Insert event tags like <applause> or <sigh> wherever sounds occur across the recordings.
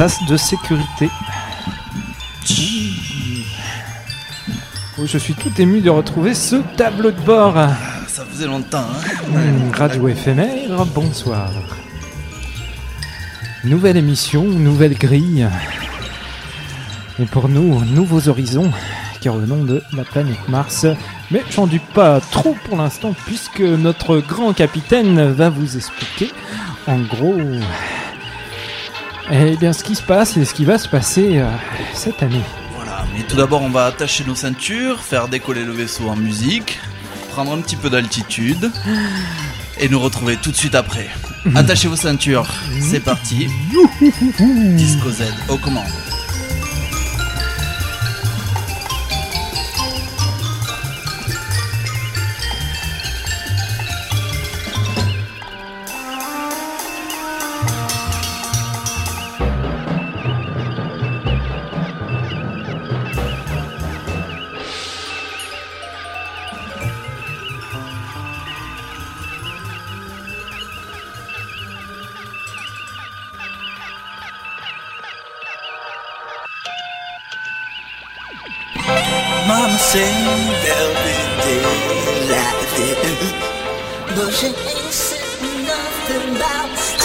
sas de sécurité. Oh, je suis tout ému de retrouver ce tableau de bord. Ça faisait longtemps, hein Hmm, Radio éphémère, bonsoir. Nouvelle émission, nouvelle grille. Et pour nous, nouveaux horizons qui revenons de la planète Mars. Mais j'en dis pas trop pour l'instant puisque notre grand capitaine va vous expliquer en gros eh bien ce qui se passe et ce qui va se passer euh, cette année. Voilà, mais tout d'abord on va attacher nos ceintures, faire décoller le vaisseau en musique, prendre un petit peu d'altitude et nous retrouver tout de suite après. Attachez vos ceintures, c'est parti. Disco Z aux commandes. Mama say there'll be daylight there, but she ain't said nothing about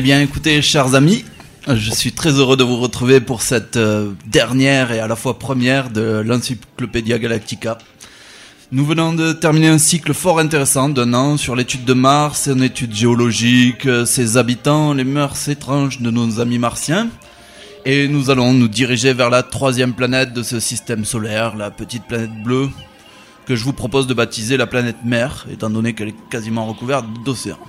bien, écoutez, chers amis, je suis très heureux de vous retrouver pour cette euh, dernière et à la fois première de l'Encyclopédia Galactica. Nous venons de terminer un cycle fort intéressant d'un an sur l'étude de Mars, une étude géologique, euh, ses habitants, les mœurs étranges de nos amis martiens. Et nous allons nous diriger vers la troisième planète de ce système solaire, la petite planète bleue, que je vous propose de baptiser la planète mère, étant donné qu'elle est quasiment recouverte d'océans.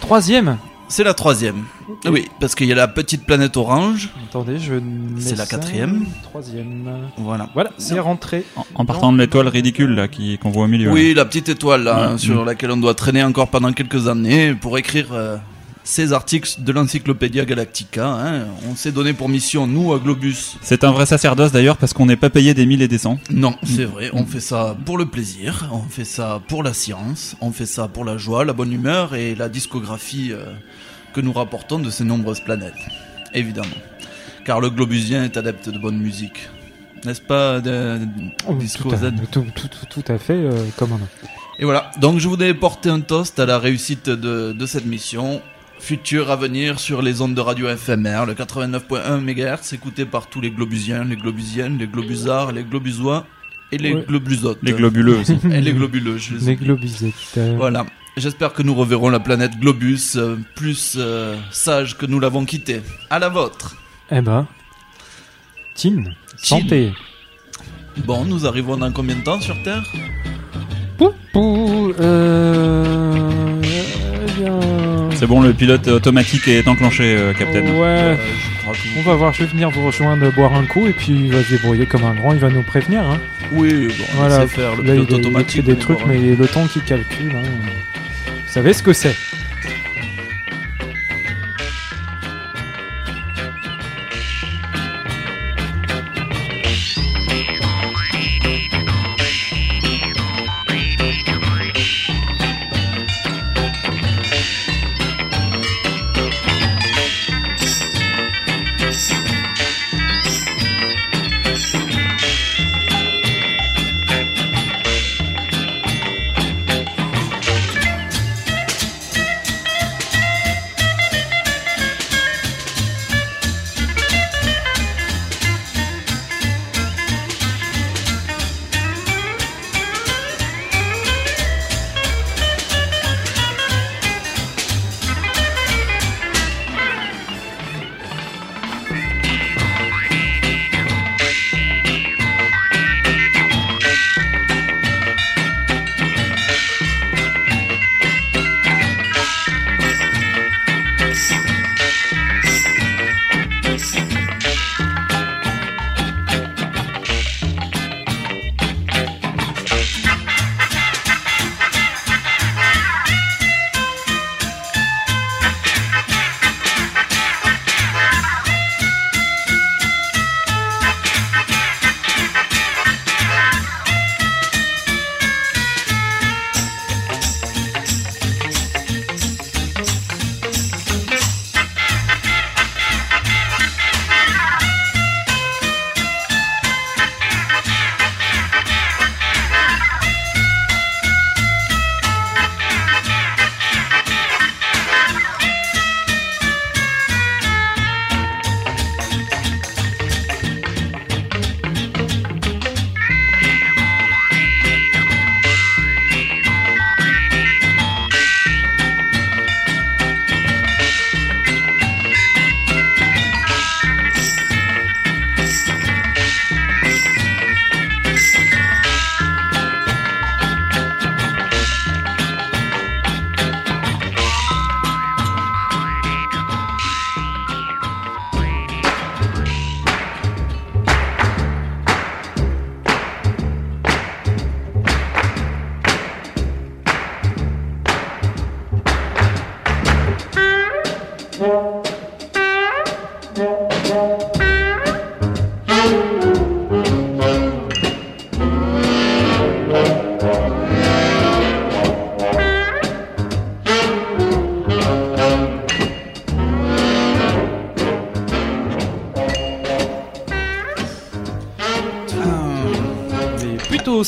Troisième? C'est la troisième. Oui, parce qu'il y a la petite planète orange. Attendez, je. C'est la quatrième. Troisième. Voilà. Voilà, c'est rentré. En, en partant de l'étoile ridicule là qui qu'on voit au milieu. Oui, la petite étoile là, Ouais. hein, sur laquelle on doit traîner encore pendant quelques années pour écrire euh, ces articles de l'Encyclopédia Galactica. hein. On s'est donné pour mission, nous, à Globus. C'est un vrai sacerdoce d'ailleurs parce qu'on n'est pas payé des mille et des cents. Non, c'est vrai, on fait ça pour le plaisir, on fait ça pour la science, on fait ça pour la joie, la bonne humeur et la discographie euh, que nous rapportons de ces nombreuses planètes. Évidemment. Car le globusien est adepte de bonne musique. N'est-ce pas, de, Oh, Disco tout, à, Z? tout, tout, tout, tout à fait euh, comme un autre. Et voilà, donc je voudrais porter un toast à la réussite de, de cette mission. Futur à venir sur les ondes de radio FMR, le 89.1 MHz, écouté par tous les globusiens, les globusiennes, les globusards, les globusois et les Ouais. globusotes. Les globuleux aussi. Et les globuleux, je les Les globusettes. Voilà. J'espère que nous reverrons la planète Globus euh, plus euh, sage que nous l'avons quittée. À la vôtre. Eh ben. Tin. Santé. Bon, nous arrivons dans combien de temps sur Terre? Pou, pou, euh. eh bien. C'est bon, le pilote automatique est enclenché, euh, Captain. Ouais. Euh, Je crois que On va voir, je vais venir vous rejoindre, boire un coup, et puis il va se débrouiller comme un grand, il va nous prévenir. Hein. Oui, bon, on Voilà, sait faire le Là, il, pilote il fait automatique. des trucs, mais le temps qu'il calcule, hein, vous savez ce que c'est.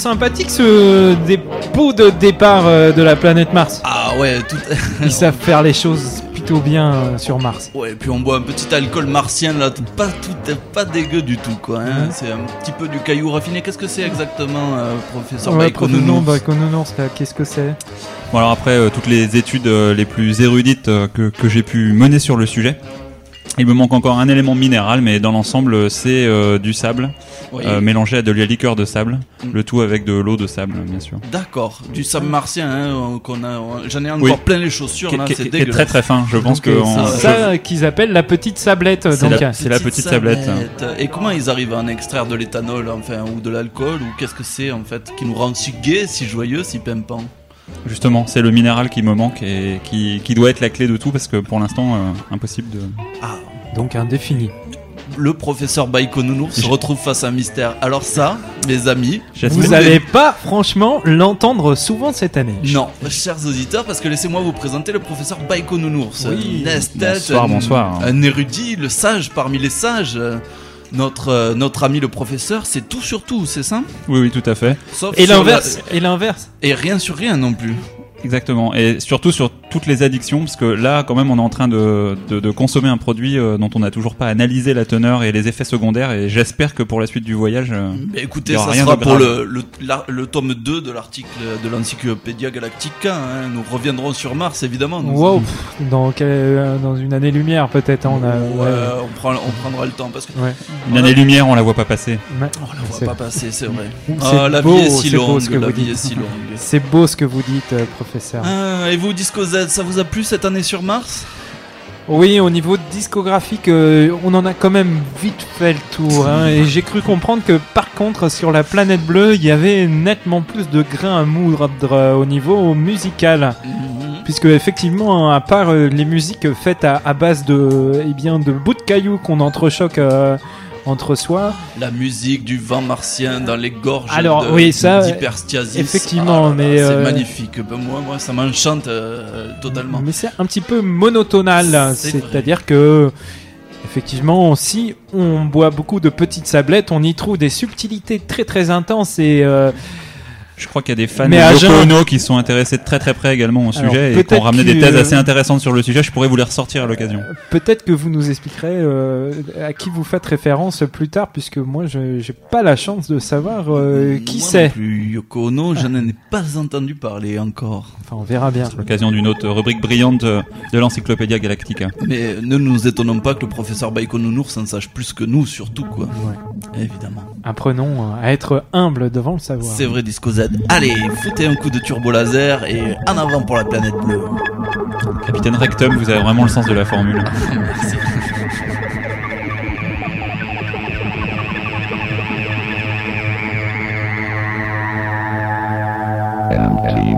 Sympathique ce dépôt de départ euh, de la planète Mars. Ah ouais, tout... <laughs> Ils savent faire les choses plutôt bien euh, sur Mars. Ouais, et puis on boit un petit alcool martien là, tout- pas tout, pas dégueu du tout quoi. hein. C'est un petit peu du caillou raffiné. Qu'est-ce que c'est exactement, euh, professeur Ouais, qu'est-ce que c'est? Bon alors après euh, toutes les études euh, les plus érudites euh, que, que j'ai pu mener sur le sujet, il me manque encore un élément minéral, mais dans l'ensemble c'est euh, du sable Oui. euh, mélangé à de la liqueur de sable, Mm. le tout avec de l'eau de sable bien sûr. D'accord, du sable martien hein, qu'on a. J'en ai encore Oui. plein les chaussures là, c'est dégueulasse. très très fin. Je pense que Donc, euh, c'est ça qu'ils appellent la petite sablette. C'est la- euh, c'est la petite tablette. Et comment ils arrivent à en extraire de l'éthanol, enfin, ou de l'alcool, ou qu'est-ce que c'est en fait, qui nous rend si gai, si joyeux, si pimpant? Justement, c'est le minéral qui me manque et qui, qui doit être la clé de tout parce que pour l'instant, euh, impossible de. Ah, donc indéfini. Le professeur Baïkonounours se retrouve face à un mystère. Alors ça, mes amis, Vous allez pas, franchement, l'entendre souvent cette année. non, chers auditeurs, parce que laissez-moi vous présenter le professeur Baïkonounours. Oui. Bonsoir, un- bonsoir. Un érudit, le sage parmi les sages. Notre, euh, notre ami le professeur, c'est tout sur tout, c'est ça? Oui, oui, tout à fait. Sauf Et l'inverse, et l'inverse. la- Et rien sur rien non plus. Exactement. Et surtout sur toutes les addictions, parce que là, quand même, on est en train de, de, de consommer un produit euh, dont on n'a toujours pas analysé la teneur et les effets secondaires. Et j'espère que pour la suite du voyage, euh, Mais écoutez, Il y aura ça rien sera de pour le, le, la- le tome 2 de l'article de l'Encyclopédia Galactica. hein. Nous reviendrons sur Mars, évidemment. Nous- Wow, pff, dans, euh, dans une année-lumière peut-être. hein, on a, Ouais, ouais. on, prend, on prendra le temps parce que Ouais. une année-lumière, on la voit pas passer. Ouais. on la voit pas passer, c'est vrai. C'est Ah, la beau, vie est si c'est beau longue, ce que la vous vie dites. est si longue. C'est beau ce que vous dites, euh, professeur. Ah, et vous, Disco Z, ça vous a plu cette année sur Mars? Oui, au niveau discographique, euh, on en a quand même vite fait le tour. hein, et j'ai cru comprendre que par contre, sur la planète bleue, il y avait nettement plus de grains à moudre euh, au niveau musical. Puisque effectivement, à part euh, les musiques faites à, à base de, eh bien, de bouts de cailloux qu'on entrechoque euh, entre soi, La musique du vent martien dans les gorges Alors, de, oui, ça, effectivement, Ah mais, C'est euh, magnifique. Moi, moi, ça m'enchante euh, totalement. mais c'est un petit peu monotonal. C'est-à-dire que Effectivement, si on boit beaucoup de petites sablettes, on y trouve des subtilités très très intenses et euh, Je crois qu'il y a des fans Mais de Yoko Ono qui sont intéressés de très très près également au Alors, sujet et qui ont ramené des thèses assez intéressantes sur le sujet. Je pourrais vous les ressortir à l'occasion. peut-être que vous nous expliquerez euh, à qui vous faites référence plus tard, puisque moi je j'ai pas la chance de savoir euh, qui c'est. Yoko Ono, je n'en ai pas entendu parler encore. Enfin, on verra bien. À l'occasion d'une autre rubrique brillante euh, de l'Encyclopédia Galactica. Mais ne nous étonnons pas que le professeur Baïkonounours en sache plus que nous, surtout quoi. Ouais. Évidemment. Apprenons à être humble devant le savoir. C'est vrai, Disco Z. Allez, foutez un coup de turbo laser et en avant pour la planète bleue. Capitaine Rectum, vous avez vraiment le sens de la formule. Merci. Empty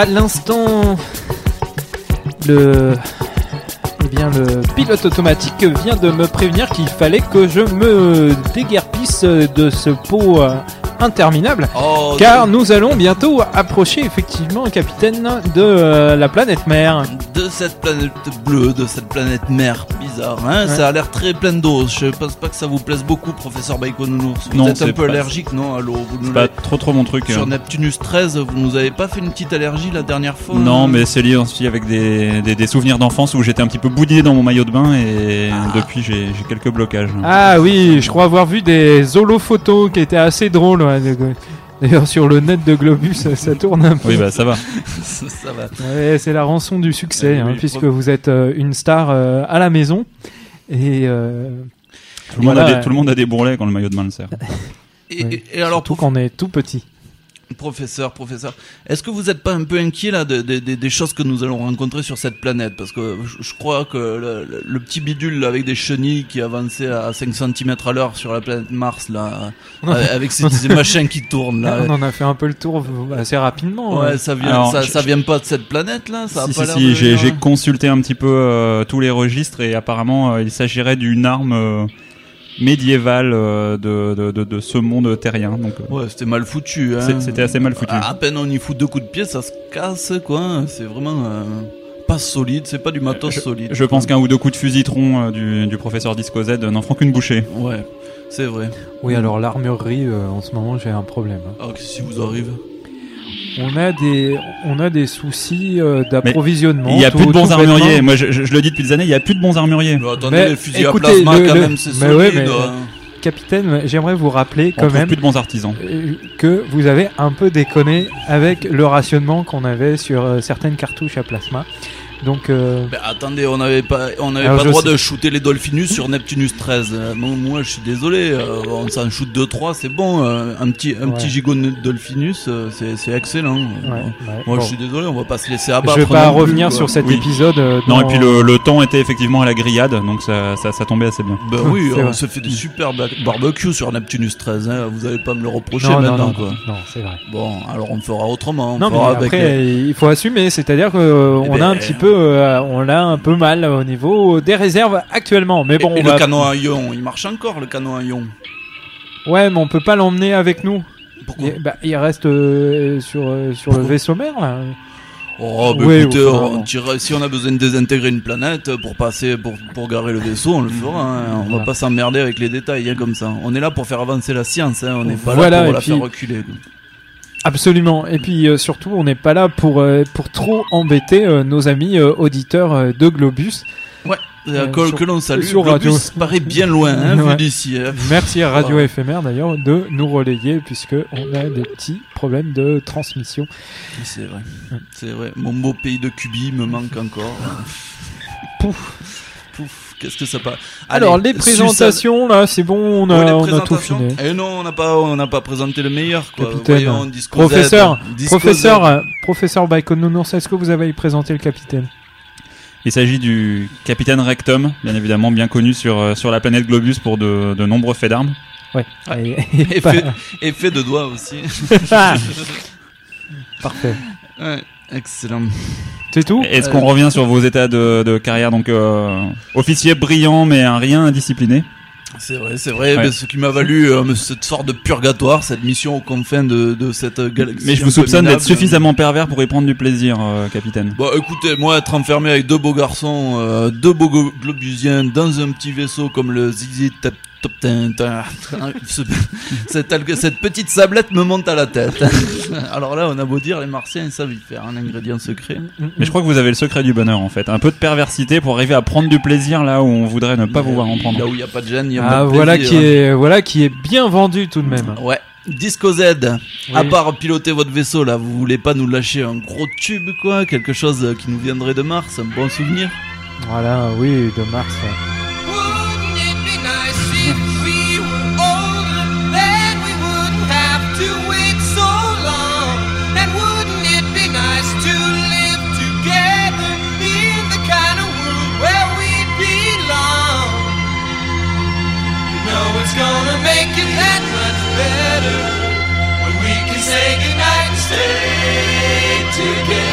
à l'instant, le, eh bien, le pilote automatique vient de me prévenir qu'il fallait que je me déguerpisse de ce pot euh, interminable. Oh, Car nous allons bientôt approcher effectivement, capitaine, de euh, la planète mère. De cette planète bleue, de cette planète mère bizarre, hein, Ouais. ça a l'air très plein d'eau. Je pense pas que ça vous plaise beaucoup, professeur Baïkonounours. Vous Non, êtes un peu pas- allergique, non À l'eau vous nous C'est pas l'avez- trop trop mon truc. Sur euh. Neptunus 13, vous nous avez pas fait une petite allergie la dernière fois Non, hein mais c'est lié aussi avec des, des, des souvenirs d'enfance où j'étais un petit peu boudiné dans mon maillot de bain et depuis j'ai j'ai quelques blocages. Ah oui, je crois avoir vu des holo-photos qui étaient assez drôles. ouais. D'ailleurs, sur le net de Globus, ça, ça tourne un peu. Oui, bah ça va. <laughs> ça va. Ouais, c'est la rançon du succès, Euh, hein, oui, puisque prof- vous êtes euh, une star euh, à la maison. Et euh, Tout le, monde Voilà, a des, tout le monde a des bourrelets quand le maillot de bain le sert. Et, Ouais. et- et alors, surtout prof- quand on est tout petit. Professeur, professeur, est-ce que vous êtes pas un peu inquiet là de- de- de- des choses que nous allons rencontrer sur cette planète? Parce que je, je crois que le, le- le petit bidule là, avec des chenilles qui avançait à 5 cm à l'heure sur la planète Mars là, euh, avec ces, ces machins qui tournent là. On en a fait un peu le tour assez rapidement. Ouais, ouais. ça vient, Alors, ça, je- ça vient pas de cette planète là. Ça a si, si, si, j'ai hein. consulté un petit peu euh, tous les registres et apparemment euh, il s'agirait d'une arme euh, médiévale euh, de, de, de, de ce monde terrien. Donc euh, Ouais, c'était mal foutu. Hein. c'était assez mal foutu. À, à peine on y fout deux coups de pied, ça se casse quoi. C'est vraiment euh, pas solide. C'est pas du matos solide. Je pense qu'un ou deux coups de fusitron euh, du, du professeur Disco Z n'en feront qu'une bouchée. Ouais, c'est vrai. Oui, alors l'armurerie, euh, en ce moment, j'ai un problème. hein. Ah, qu'est-ce qui vous arrive? On a des, on a des soucis euh, d'approvisionnement. Il y a tout- plus de bons armuriers. Moi, je, je- je le dis depuis des années, il y a plus de bons armuriers. Mais attendez, Mais les fusils écoutez, à plasma le- quand le- même, c'est mais solide. ouais, mais- hein. Capitaine, j'aimerais vous rappeler quand même plus de bons artisans. euh, que vous avez un peu déconné avec le rationnement qu'on avait sur euh, certaines cartouches à plasma. Donc, euh, Mais attendez, on n'avait pas, on n'avait Alors, pas je le droit sais. de shooter les Dolphinus sur Neptunus 13. Euh, moi, moi, je suis désolé, euh, on s'en shoot 2-3, c'est bon. euh, un petit, un Ouais. petit gigot de Dolphinus, euh, c'est, c'est excellent. ouais, Moi, ouais, Moi, bon. je suis désolé, on va pas se laisser Je abattre. vais pas non plus, revenir sur cet Oui. épisode. euh, Non, dans- et puis le, le temps était effectivement à la grillade, donc ça, ça, ça tombait assez bien. Ben <laughs> oui, on vrai. se fait des super ba- barbecues sur Neptunus 13. Hein. Vous allez pas me le reprocher non, non, maintenant, non, quoi. non, c'est vrai. Bon, alors on fera autrement. On Non, mais fera avec, après, il faut assumer, c'est-à-dire que euh, Eh on ben, a un petit peu, euh, on a un peu mal au niveau des réserves actuellement. Mais bon, et le va- canon à ion, il marche encore le canon à ion? ouais, mais on peut pas l'emmener avec nous. Pourquoi? Il, bah, il reste euh, sur euh, sur le vaisseau mère là. Oh, bah Oui, écoutez, enfin, on tira- si on a besoin de désintégrer une planète pour passer, pour, pour garer le vaisseau, on le fera. hein. On va Voilà. pas s'emmerder avec les détails hein, comme ça. On est là pour faire avancer la science. Hein. On n'est pas Voilà, là pour la puis- faire reculer. Absolument. Et puis euh, surtout, on n'est pas là pour euh, pour trop embêter euh, nos amis euh, auditeurs euh, de Globus. Ouais. Euh, que, sur- que l'on salue. sur Globus radio. paraît bien loin, hein, <laughs> Ouais. vu d'ici. hein. Merci à Radio éphémère d'ailleurs de nous relayer puisque on a des petits problèmes de transmission. C'est vrai. C'est vrai. Mon beau pays de Cubi me manque encore. Pouf. Pouf. Qu'est-ce que ça passe Alors les présentations là, c'est bon, on a, on a tout fini. Et non, on n'a pas, on n'a pas présenté le meilleur, quoi. Capitaine. Voyons, Professeur, Professeur, euh, professeur est-ce que vous avez présenté le capitaine? Il s'agit du capitaine Rectum, bien évidemment, bien connu sur, euh, sur la planète Globus pour de, de nombreux faits d'armes. Ouais. <laughs> Et- Et fait, et fait de doigts aussi. <laughs> Ah. <laughs> Parfait. Ouais, excellent. C'est tout Est-ce qu'on revient sur vos états de, de carrière Donc, euh, officier brillant, mais un rien indiscipliné. C'est vrai, c'est vrai. Ouais. mais Ce qui m'a valu euh, cette sorte de purgatoire, cette mission aux confins de, de cette galaxie. Mais je vous soupçonne d'être suffisamment pervers pour y prendre du plaisir, euh, capitaine. Bon, écoutez, moi, être enfermé avec deux beaux garçons, euh, deux beaux globusiens, dans un petit vaisseau comme le Zizi Tap <laughs> Cette, cette petite sablette me monte à la tête. <laughs> Alors là, on a beau dire, les Martiens, ils savent y faire un ingrédient secret. Mais je crois que vous avez le secret du bonheur, en fait. Un peu de perversité pour arriver à prendre du plaisir là où on voudrait ne pas vous voir en prendre. Là où il n'y a pas de gêne, il y a pas Ah de voilà plaisir. qui est voilà qui est bien vendu tout de même. Ouais. Disco Z, à part piloter votre vaisseau là, vous voulez pas nous lâcher un gros tube quoi, quelque chose qui nous viendrait de Mars, un bon souvenir? Voilà, oui, de Mars. ouais. Gonna make it that much better when we can say goodnight and stay together.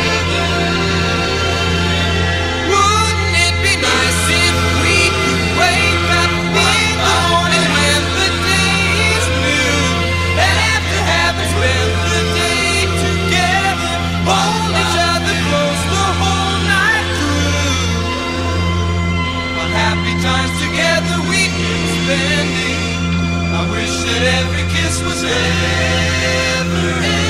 Wish that every kiss was ever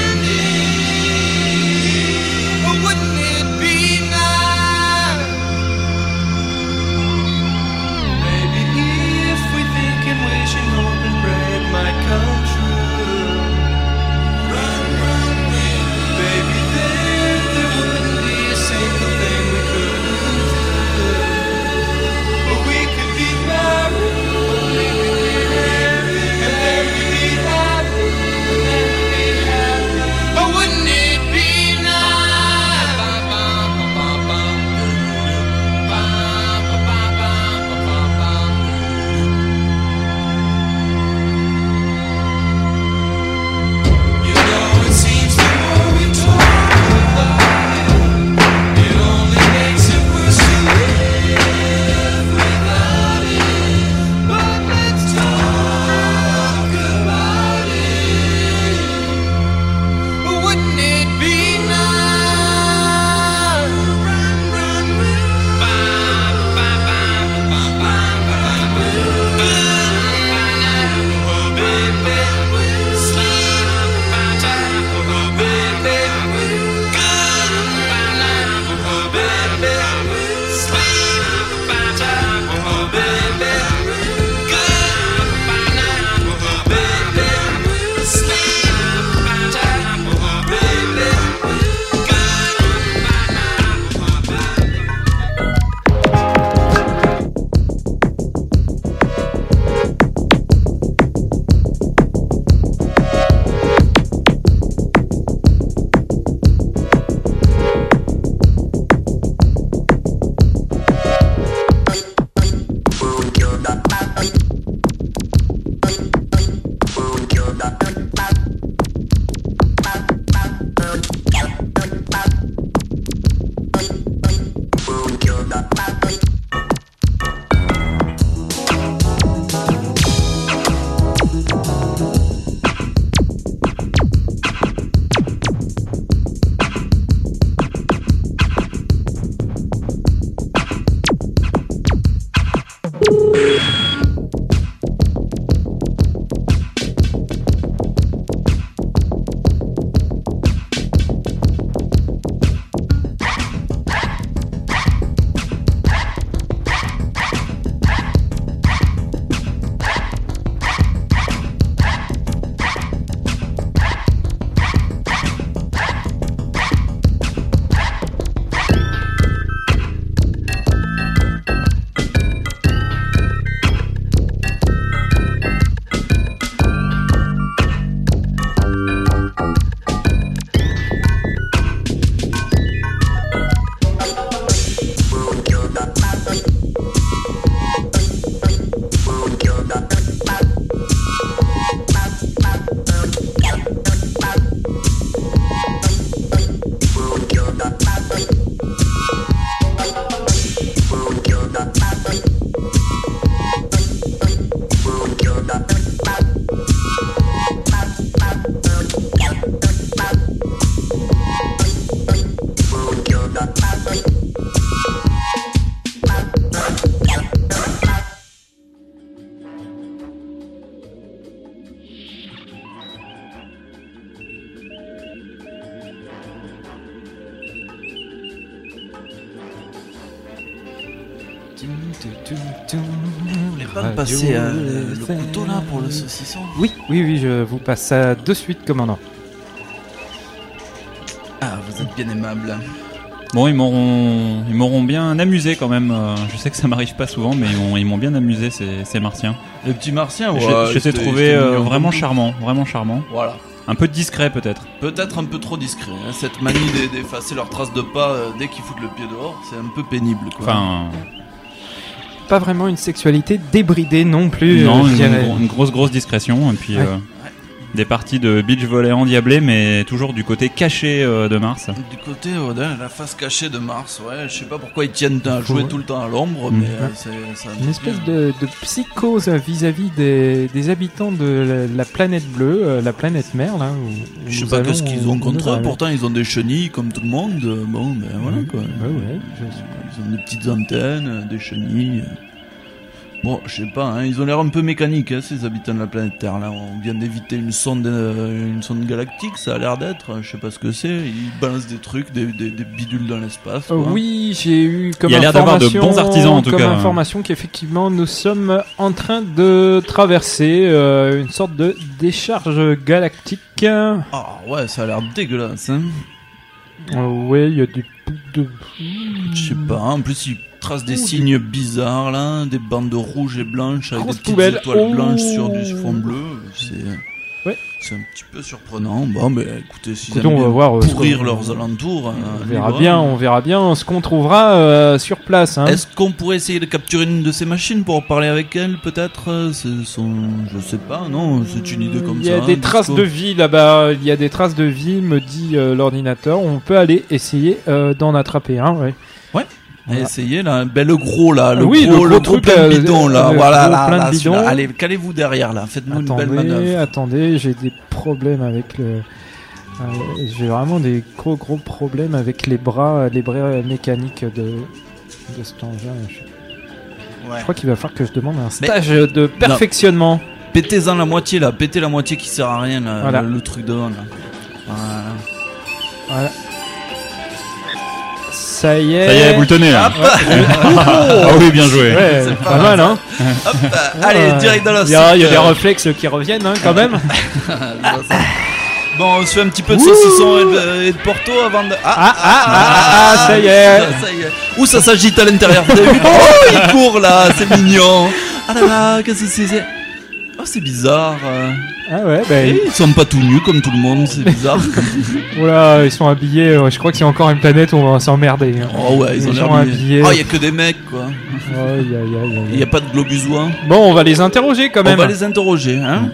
passer euh, le, le couteau là pour le saucisson Oui, oui, oui, je vous passe ça de suite, commandant. Ah, vous êtes bien aimable. Bon, ils m'auront, ils m'auront bien amusé quand même. euh, Je sais que ça m'arrive pas souvent, mais ils m'ont, ils m'ont bien amusé ces, ces martiens. Le petit martien, ouais. je, je t'ai c'était- trouvé c'était euh, mignon vraiment charmant, vraiment charmant. Voilà. Un peu discret peut-être. Peut-être un peu trop discret. hein, Cette manie d'e- d'effacer leurs traces de pas euh, dès qu'ils foutent le pied dehors, c'est un peu pénible. Quoi. Enfin, Pas vraiment une sexualité débridée non plus. non, euh, une, une grosse grosse discrétion. Et puis, Ouais. euh, des parties de beach volley endiablées, mais toujours du côté caché euh, de Mars. Du côté, de la face cachée de Mars, ouais, je sais pas pourquoi ils tiennent à jouer tout le temps à l'ombre, Mm. mais euh, c'est ça. Une espèce de, de psychose vis-à-vis des, des habitants de la, la planète bleue, euh, la planète mère, là. Où, où Je sais nous pas allons- qu'est-ce qu'ils ont où contre nous eux, allons. pourtant ils ont des chenilles comme tout le monde, euh, bon, ben voilà quoi. Ouais, ouais, je sais Ils ont des petites antennes, euh, des chenilles. Bon, je sais pas, hein, ils ont l'air un peu mécaniques, hein, ces habitants de la planète Terre. Là, on vient d'éviter une sonde, euh, une sonde galactique, ça a l'air d'être. Je sais pas ce que c'est. Ils balancent des trucs, des, des, des bidules dans l'espace. Euh, quoi. oui, j'ai eu comme Il y a l'air d'avoir de bons artisans, en tout comme cas. information qu'effectivement nous sommes en train de traverser euh, une sorte de décharge galactique. Ah ouais, ça a l'air dégueulasse. Hein. ouais, il y a des bouts de. Je sais pas. En plus, ils tracent des signes bizarres là, des bandes rouges et blanches avec Grosse des petites poubelle. étoiles Oh. blanches sur du fond bleu. C'est. Ouais. C'est un petit peu surprenant. Bon, mais écoutez, s'ils Écoutez, on va voir, euh, pourrir leurs alentours, On euh, verra bien, on verra bien ce qu'on trouvera euh, sur place. Hein. Est-ce qu'on pourrait essayer de capturer une de ces machines pour parler avec elle, peut-être son, je sais pas, non, c'est une idée comme Il y a ça. des hein, traces disco. de vie là-bas. Il y a des traces de vie, me dit euh, l'ordinateur. On peut aller essayer euh, d'en attraper un. Ouais. Voilà. Essayez là, ben le gros là, le Oui, gros, le gros plein de euh, bidon là, voilà, là, bidon. Allez, calez-vous derrière là, faites-nous une belle Attendez, manœuvre. attendez, j'ai des problèmes avec le. euh, j'ai vraiment des gros gros problèmes avec les bras, les bras mécaniques de de cet engin. Je, Ouais. je crois qu'il va falloir que je demande un stage de perfectionnement. Pétez-en la moitié là, pétez la moitié qui sert à rien là, Voilà. le, le truc devant là. Voilà. Voilà. Ça y est. Ça y est, vous le tenez là. <laughs> ah oui, bien joué. Ouais, C'est pas, pas mal, hein. Hop, euh, allez, direct dans la Il y a, il y a suite, des réflexes qui reviennent, hein, quand même. <laughs> Bon, on se fait un petit peu de saucisson et de, et de porto avant de. Ah, ah, ah, ah, ah, ça y est. Ça y est. Ouh, ça s'agite à l'intérieur. Oh, <laughs> il court là, c'est mignon. Ah là là, qu'est-ce que c'est Oh, c'est bizarre. euh. Ah ouais, bah, Eh, Ils sont pas tout nus comme tout le monde, c'est bizarre. <laughs> Oula, ils sont habillés. euh, Je crois que c'est encore une planète où on va s'emmerder. hein. Oh ouais, ils ont l'air habillés. Oh, il y a que des mecs quoi. Aïe, aïe, aïe, aïe. Il y a pas de globusois. Bon, on va les interroger quand On même. va les interroger, hein.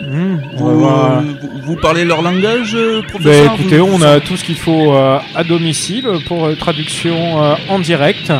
On va Vous, voir. vous, vous parlez leur langage, euh, Bah, professeur écoutez, Vous- on a tout ce qu'il faut euh, à domicile pour euh, traduction euh, en direct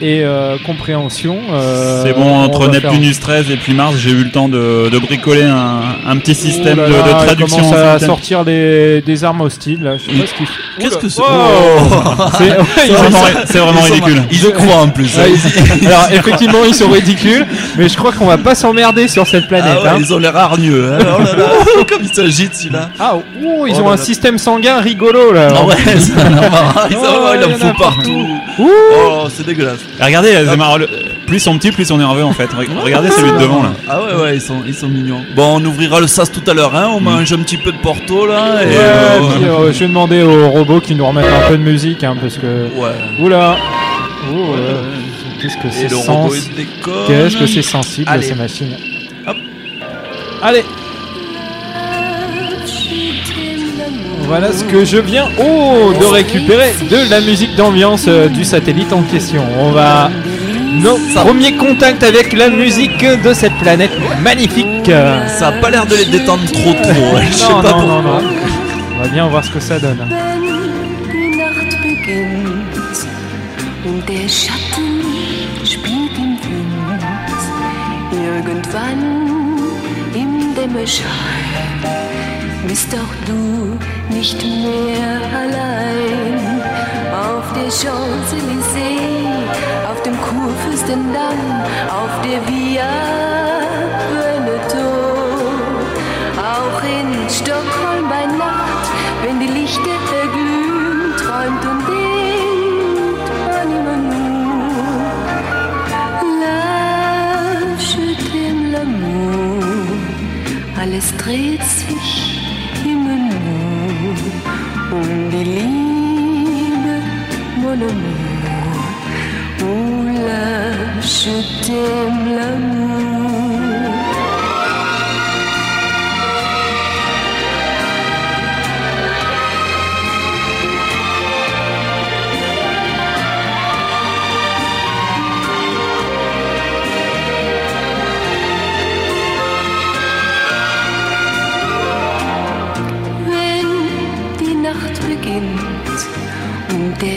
et euh, compréhension. euh, C'est bon, on entre Neptunus 13 et puis Mars, j'ai eu le temps de, de bricoler un, un petit système Oh là de, là, de il traduction. commence en à sortir des, des armes hostiles. Là. Je sais pas ce qu'il fait. Qu'est-ce que c'est Oh <laughs> C'est ouais, C'est ils vraiment, sont- Ils ridicule. Ils y croient en plus. Ouais, hein. ils- <laughs> Alors effectivement, ils sont ridicules, mais je crois qu'on va pas s'emmerder sur cette planète. Ah ouais, hein. ils ont l'air hargneux. Hein. Oh là là, comme ils s'agitent celui-là. Ah, oh, ils Oh ont là un là. système sanguin rigolo là. Ah ouais, <laughs> ça. Ils en- a partout. Ouh. Oh, c'est dégueulasse. Regardez, c'est marrant, le- plus ils sont petits, plus ils sont nerveux en fait. Re- Regardez celui de devant là. Ah ouais, ouais, ils sont, ils sont mignons. Bon, on ouvrira le sas tout à l'heure, hein. On mange un petit peu de porto là. Et Ouais, euh, puis, euh, je vais <laughs> demander au robot qui nous remette un peu de musique, hein, parce que. ouais. Oula Oh, euh, Qu'est-ce que c'est sens... Qu'est-ce que c'est sensible Allez. ces machines Hop. Allez Voilà ce que je viens oh, de récupérer de la musique d'ambiance euh, du satellite en question. On va nos premiers contacts avec la musique de cette planète magnifique. Ça a pas l'air de les détendre trop trop. Je sais non, pas non, non, pourquoi. non. On va bien voir ce que ça donne. Irgendwann im Dämmerschein bist auch du nicht mehr allein. Auf der Champs-Élysées, auf dem Kurfürstendamm, auf der Via Veneto. Auch in Stockholm bei Nacht, wenn die Lichter erglühen, träumt und denkt man immer nur. Lâche dem l'amour, alles dreht sich Céline, mon amour, ou là, je t'aime l'amour.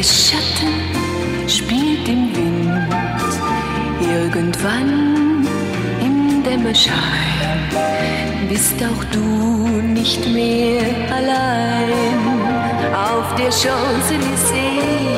Der Schatten spielt im Wind, irgendwann im Dämmerschein bist auch du nicht mehr allein auf der Champs-Élysées.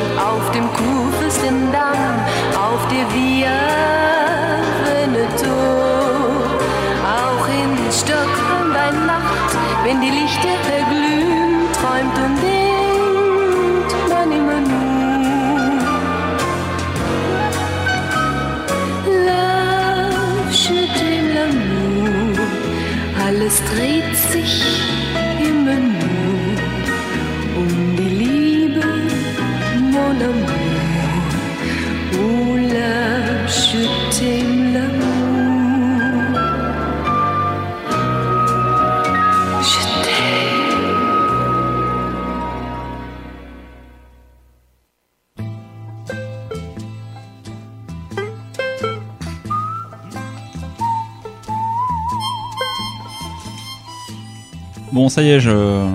Bon, ça y est, je,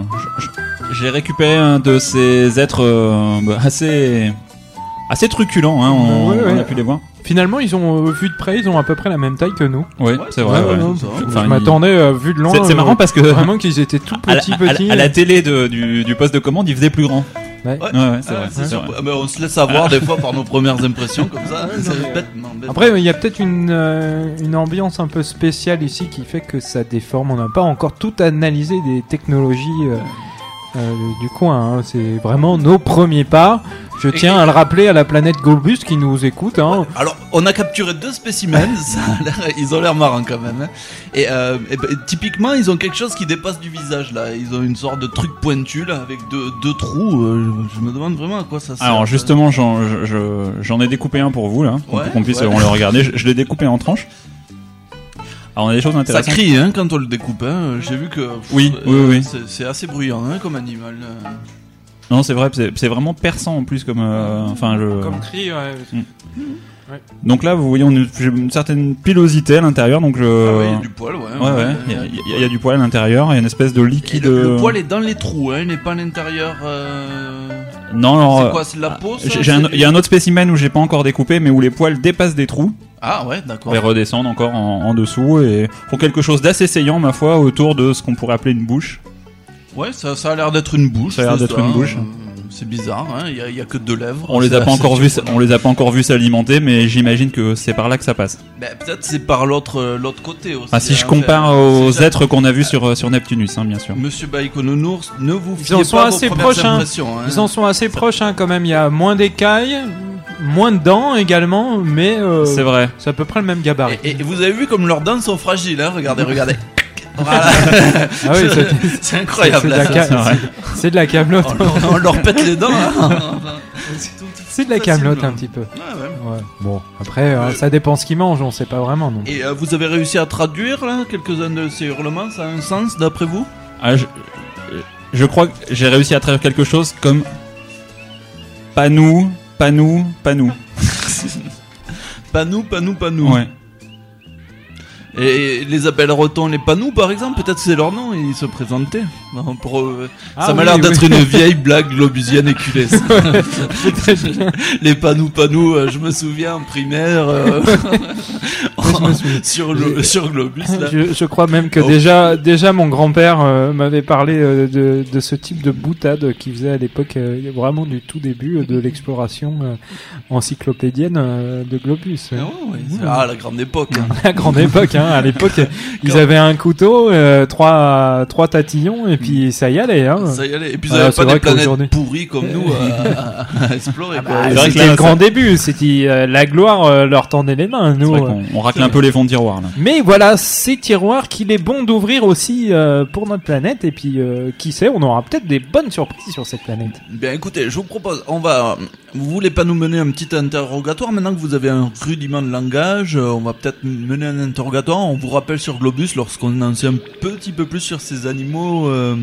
j'ai récupéré un de ces êtres euh, bah, assez, assez truculents. Hein, on, Ouais, ouais. on a pu les voir. Finalement, ils ont euh, vu de près, ils ont à peu près la même taille que nous. Oui, c'est vrai. Ouais, c'est ça. Enfin, je ils- m'attendais euh, vu de loin. C'est c'est marrant euh, parce que vraiment qu'ils étaient tout à la, petits à la- petits. à la télé de- du, du poste de commande, il faisait plus grand. Ouais. Ouais. Ouais, ouais, c'est Ah, vrai. sûr. mais on se laisse avoir des fois par nos premières impressions comme ça. Bêtement, bêtement. Après, il y a peut-être une, euh, une ambiance un peu spéciale ici qui fait que ça déforme. On n'a pas encore tout analysé des technologies euh, euh, du coin. hein. C'est vraiment nos premiers pas. Je tiens à le rappeler à la planète Golbus qui nous écoute. Hein. Alors, on a capturé deux spécimens, <laughs> ça a ils ont l'air marrants quand même. hein. Et, euh, et ben, typiquement, ils ont quelque chose qui dépasse du visage là. Ils ont une sorte de truc pointu là avec deux, deux trous. euh, je, me demande vraiment à quoi ça sert. Alors justement, j'en je- je- j'en ai découpé un pour vous là, pour Ouais, qu'on puisse ouais. on le regarder. Je, je l'ai découpé en tranches. Alors on a des choses ça intéressantes. crie hein, quand on le découpe. Hein. J'ai vu que pff, Oui, oui, oui. c'est- c'est assez bruyant hein, comme animal. Non, c'est vrai, c'est vraiment perçant en plus comme. euh, enfin, je. Comme cri, ouais. Donc là, vous voyez, on a j'ai une certaine pilosité à l'intérieur, donc je. Ah ouais, il y a du poil, ouais. Ouais, ouais. Il y, a- il y a- il y a du poil à l'intérieur, il y a une espèce de Et liquide. le, le euh, poil est dans les trous, hein, il n'est pas à l'intérieur. euh, Non, alors. C'est quoi, c'est de la peau Il y a un autre spécimen où j'ai pas encore découpé, mais où les poils dépassent des trous Ah ouais, d'accord. et redescendent encore en, en dessous et font quelque chose d'assez saillant, ma foi, autour de ce qu'on pourrait appeler une bouche. Ouais, ça, ça a l'air d'être une bouche. Ça a l'air c'est d'être une bouche. Euh, C'est bizarre, hein, il y, a- il y a que deux lèvres. On les a pas encore surprenant. on les a pas encore vus s'alimenter, mais j'imagine que c'est par là que ça passe. Ben, peut-être c'est par l'autre euh, l'autre côté aussi. Ah, si je hein, compare enfin, aux êtres qu'on a vus sur, euh, sur Neptunus, hein, bien sûr. Monsieur Baïkonounours, ne vous Ils fiez en sont pas assez proches, hein. hein. Ils en sont assez proches hein, quand même. Il y a moins d'écailles, moins de dents également, mais euh, C'est vrai. c'est à peu près le même gabarit. Et, et vous avez vu comme leurs dents sont fragiles, hein regardez, regardez. Voilà. Ah oui, c'est- <laughs> c'est incroyable. c'est de la camelote. On, leur- on leur pète les dents. hein. C'est de la camelote un petit peu. Ouais, ouais. Ouais. Bon, après, euh, ça dépend ce qu'ils mangent, on sait pas vraiment. Non. Et euh, vous avez réussi à traduire là quelques-uns de ces hurlements? Ça a un sens d'après vous? Ah, je, je crois que j'ai réussi à traduire quelque chose comme pas nous, pas nous, pas nous. <laughs> Pas nous, pas nous, pas nous. Ouais. Et les appels retons, les panous par exemple, peut-être c'est leur nom, ils se présentaient. Non, pour, eux, Ah ça m'a l'air oui. d'être une vieille blague globusienne éculée. ça. <laughs> <laughs> les panous, panous, euh, je me souviens en primaire, euh, <laughs> sur, le, sur Globus. Là. Je, je crois même que Oh. déjà, déjà mon grand-père euh, m'avait parlé euh, de, de ce type de boutade qu'il faisait à l'époque, euh, vraiment du tout début euh, de l'exploration euh, encyclopédienne euh, de Globus. Ah, ouais, ouais, c'est- ah, la grande époque. hein. À grande époque, hein, à l'époque, <laughs> ils avaient un couteau, euh, trois, trois tatillons, et puis ça y allait. Hein. Ça y allait. Et puis n'avez c'est pas des planètes pourries comme nous à, explorer. Ah bah, C'était le ça- grand début, c'était euh, la gloire euh, leur tendait les mains, nous. vrai qu'on on racle un peu les fonds de tiroir là. Mais voilà, ces tiroirs qu'il est bon d'ouvrir aussi euh, pour notre planète, et puis euh, qui sait, on aura peut-être des bonnes surprises sur cette planète. Bien écoutez, je vous propose, on va. Vous voulez pas nous mener un petit interrogatoire maintenant que vous avez un rudiment de langage euh, On va peut-être mener un interrogatoire. On vous rappelle sur Globus lorsqu'on en sait un petit peu plus sur ces animaux euh,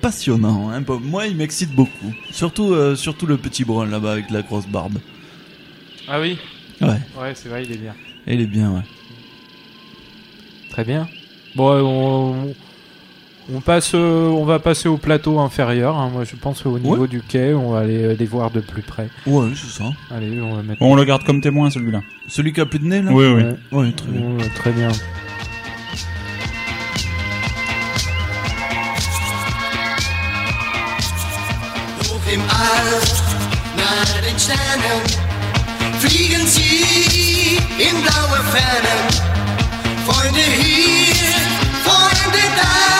passionnants. Hein. Moi, ils m'excitent beaucoup. Surtout, euh, surtout le petit brun là-bas avec la grosse barbe. Ah oui? Ouais, Ouais, c'est vrai, il est bien. il est bien. Ouais. Très bien. Bon, euh, on, on passe, euh, on va passer au plateau inférieur. Hein. Moi, je pense au niveau du quai, on va aller euh, les voir de plus près. Ouais, c'est ça. Allez, on va mettre. On le garde comme témoin celui-là. Celui qui a plus de nez, là Oui, oui. Ouais. Très bien. Très bien. Im All den Sternen fliegen sie in blaue Freunde hier, Freunde da.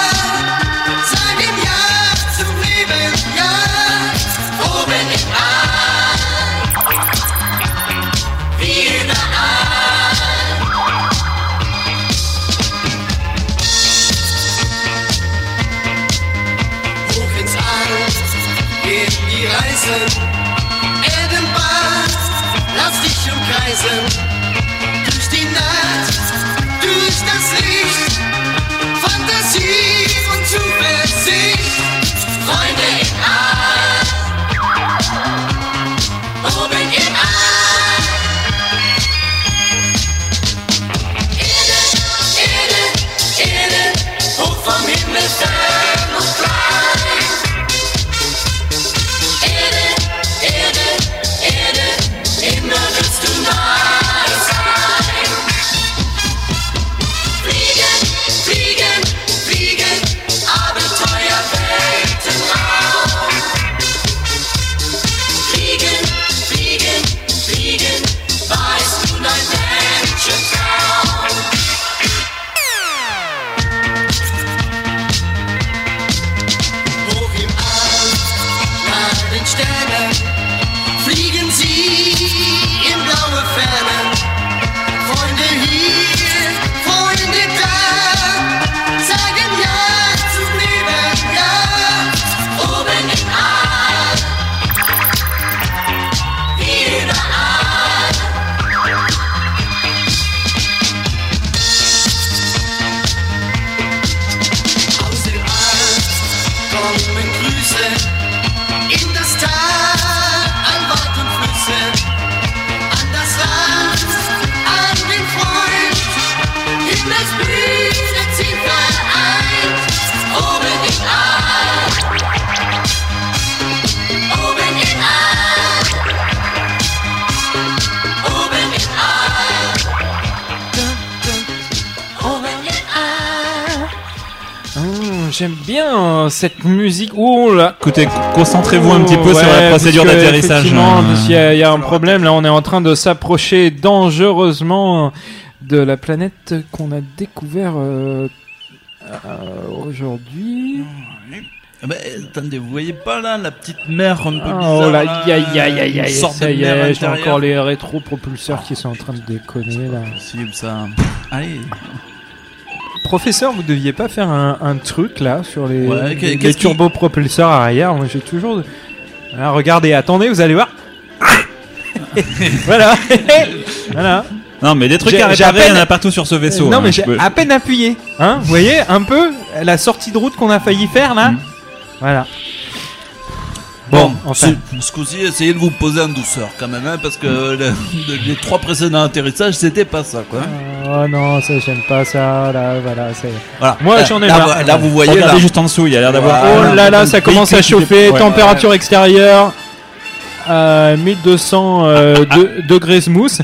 Écoutez, concentrez-vous un petit peu sur la procédure d'atterrissage. effectivement, y, a- il y a un problème là, on est en train de s'approcher dangereusement de la planète qu'on a découvert euh, euh, aujourd'hui. Ah bah, attendez, vous voyez pas là la petite mer un peu Ah, bizarre oh là, là, aïe aïe aïe aïe une aïe, sorte ça de y mer est, j'ai encore les rétro-propulseurs qui sont en train de déconner là. Possible ça. Allez. Professeur, vous deviez pas faire un, un truc là sur les, Ouais, turbopropulseurs arrière? Moi j'ai toujours. Ah, regardez, attendez, vous allez voir. <laughs> voilà. <laughs> voilà. Non, mais des trucs à réparer, il y en a partout sur ce vaisseau. non hein. mais Je j'ai peux- à peine appuyé. Hein Vous voyez un peu la sortie de route qu'on a failli faire là? Mm. Voilà. Bon, enfin. ce, ce coup-ci, essayez de vous poser en douceur quand même, hein, parce que <laughs> le- les trois précédents atterrissages, c'était pas ça, quoi. Oh non, ça j'aime pas ça là, voilà, c'est. Voilà. Moi, j'en ai là, marre. Là, vous voyez Regardez là. juste en dessous, il y a l'air d'avoir. Voilà. Oh là là, ça commence à chauffer. Ouais. Température extérieure à 1200 euh, de- degrés smooth.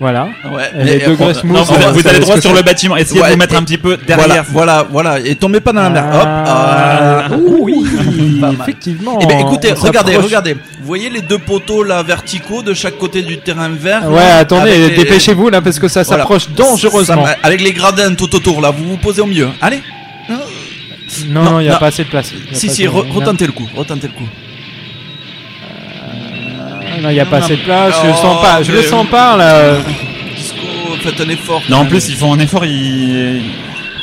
Voilà. Ouais. Et les smooth, Non, ça- vous, allez droit sur le bâtiment. Essayez de vous mettre et- un petit peu Voilà, derrière. voilà, voilà. Et tombez pas dans la mer. Hop. Ah, ah. oui, <laughs> effectivement. Eh ben, écoutez, on regardez, regardez. Vous voyez les deux poteaux là verticaux de chaque côté du terrain vert Ouais, là, attendez, dépêchez-vous là parce que ça Voilà. s'approche dangereusement. Ça- avec les gradins tout autour là, vous vous posez au milieu. Allez. Non, il n'y a non. pas assez de place. Si, pas si, retentez le coup, retentez le coup. Ah, Non, il n'y a pas assez de place. Je le Oh, sens pas. Je le sens pas là. Disco, faites un effort. Non, en plus, ils font un effort, ils.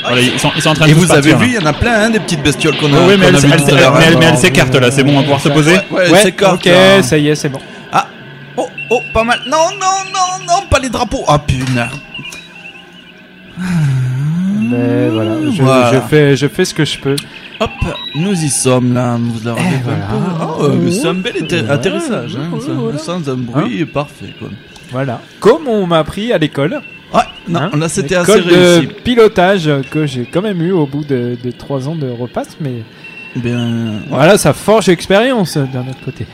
Voilà, ils, sont, ils sont en train de Et tous vous avez partir, vu, il y en a plein hein, des petites bestioles qu'on a. Oui, mais qu'on elle, hein. mais elle s'écarte là, c'est bon, on va pouvoir se poser. Ouais, ok, là. ça y est, c'est bon. Ah, oh, oh, pas mal. Non, non, non, non, pas les drapeaux. Ah, putain. Mais voilà, je, Voilà. je fais, je fais ce que je peux. Hop, nous y sommes là. Vous l'avez Eh, voilà. Oh, euh, c'est un bel atterrissage, hein, voilà. sans un bruit parfait. Quoi. Voilà. Comme on m'a appris à l'école. Ouais, non, hein, là c'était assez l'école de réussi. pilotage que j'ai quand même eu au bout de, de trois ans de repasse, mais Bien. voilà, ça forge l'expérience d'un autre côté.